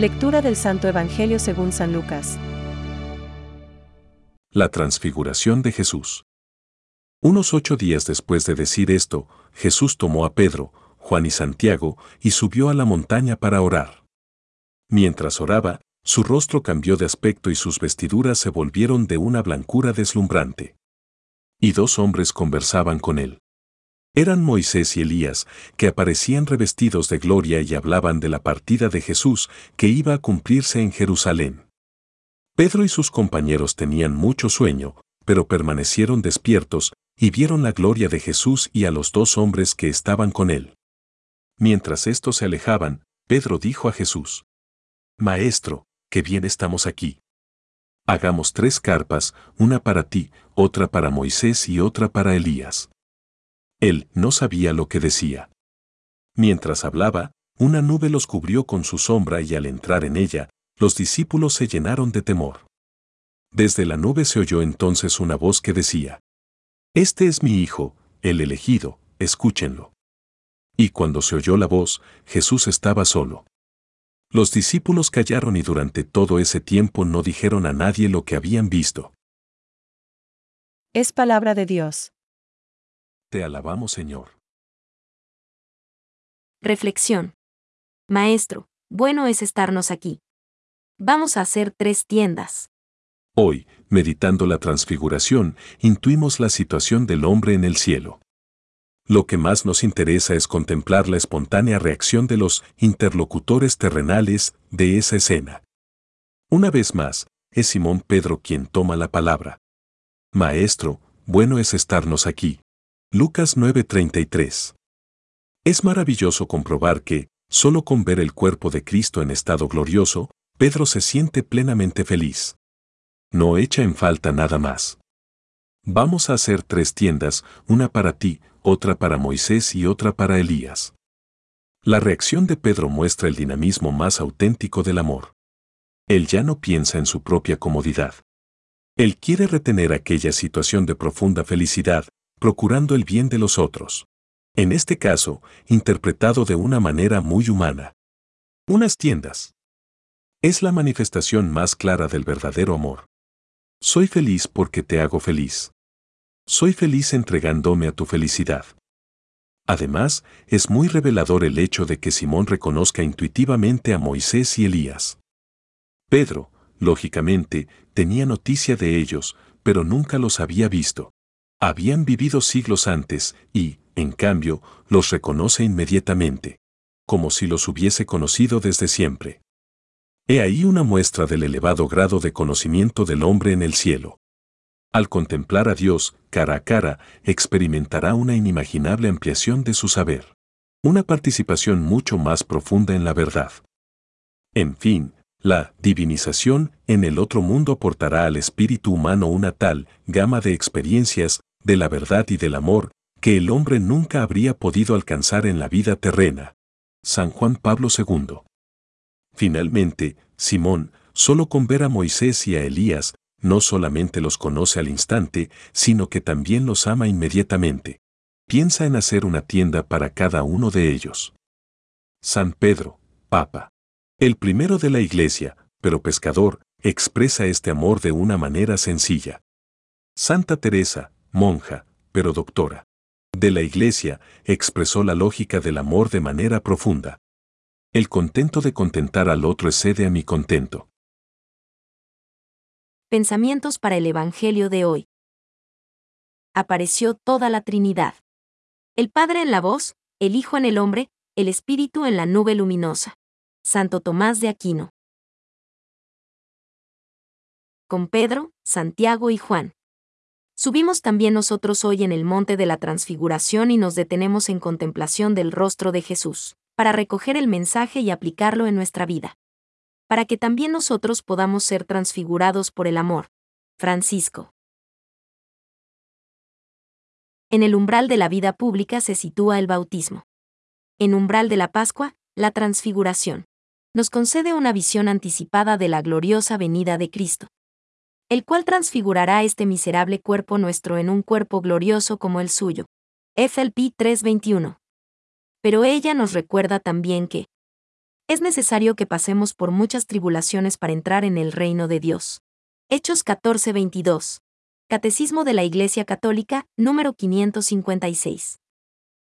Lectura del Santo Evangelio según San Lucas. La transfiguración de Jesús. Unos ocho días después de decir esto, Jesús tomó a Pedro, Juan y Santiago y subió a la montaña para orar. Mientras oraba, su rostro cambió de aspecto y sus vestiduras se volvieron de una blancura deslumbrante. Y dos hombres conversaban con él. Eran Moisés y Elías, que aparecían revestidos de gloria y hablaban de la partida de Jesús que iba a cumplirse en Jerusalén. Pedro y sus compañeros tenían mucho sueño, pero permanecieron despiertos y vieron la gloria de Jesús y a los dos hombres que estaban con él. Mientras estos se alejaban, Pedro dijo a Jesús, Maestro, qué bien estamos aquí. Hagamos tres carpas, una para ti, otra para Moisés y otra para Elías. Él no sabía lo que decía. Mientras hablaba, una nube los cubrió con su sombra y al entrar en ella, los discípulos se llenaron de temor. Desde la nube se oyó entonces una voz que decía, Este es mi Hijo, el elegido, escúchenlo. Y cuando se oyó la voz, Jesús estaba solo. Los discípulos callaron y durante todo ese tiempo no dijeron a nadie lo que habían visto. Es palabra de Dios. Te alabamos, Señor. Reflexión. Maestro, bueno es estarnos aquí. Vamos a hacer tres tiendas. Hoy, meditando la transfiguración, intuimos la situación del hombre en el cielo. Lo que más nos interesa es contemplar la espontánea reacción de los interlocutores terrenales de esa escena. Una vez más, es Simón Pedro quien toma la palabra. Maestro, bueno es estarnos aquí. Lucas 9:33. Es maravilloso comprobar que, solo con ver el cuerpo de Cristo en estado glorioso, Pedro se siente plenamente feliz. No echa en falta nada más. Vamos a hacer tres tiendas, una para ti, otra para Moisés y otra para Elías. La reacción de Pedro muestra el dinamismo más auténtico del amor. Él ya no piensa en su propia comodidad. Él quiere retener aquella situación de profunda felicidad, procurando el bien de los otros. En este caso, interpretado de una manera muy humana. Unas tiendas. Es la manifestación más clara del verdadero amor. Soy feliz porque te hago feliz. Soy feliz entregándome a tu felicidad. Además, es muy revelador el hecho de que Simón reconozca intuitivamente a Moisés y Elías. Pedro, lógicamente, tenía noticia de ellos, pero nunca los había visto. Habían vivido siglos antes y, en cambio, los reconoce inmediatamente, como si los hubiese conocido desde siempre. He ahí una muestra del elevado grado de conocimiento del hombre en el cielo. Al contemplar a Dios, cara a cara, experimentará una inimaginable ampliación de su saber. Una participación mucho más profunda en la verdad. En fin, la divinización en el otro mundo aportará al espíritu humano una tal gama de experiencias de la verdad y del amor, que el hombre nunca habría podido alcanzar en la vida terrena. San Juan Pablo II. Finalmente, Simón, solo con ver a Moisés y a Elías, no solamente los conoce al instante, sino que también los ama inmediatamente. Piensa en hacer una tienda para cada uno de ellos. San Pedro, Papa. El primero de la Iglesia, pero pescador, expresa este amor de una manera sencilla. Santa Teresa, monja, pero doctora. De la Iglesia, expresó la lógica del amor de manera profunda. El contento de contentar al otro excede a mi contento. Pensamientos para el Evangelio de hoy. Apareció toda la Trinidad. El Padre en la voz, el Hijo en el hombre, el Espíritu en la nube luminosa. Santo Tomás de Aquino. Con Pedro, Santiago y Juan. Subimos también nosotros hoy en el monte de la transfiguración y nos detenemos en contemplación del rostro de Jesús, para recoger el mensaje y aplicarlo en nuestra vida. Para que también nosotros podamos ser transfigurados por el amor. Francisco. En el umbral de la vida pública se sitúa el bautismo. En umbral de la Pascua, la transfiguración. Nos concede una visión anticipada de la gloriosa venida de Cristo el cual transfigurará este miserable cuerpo nuestro en un cuerpo glorioso como el suyo. FLP 3:21. Pero ella nos recuerda también que Es necesario que pasemos por muchas tribulaciones para entrar en el reino de Dios. Hechos 14:22. Catecismo de la Iglesia Católica, número 556.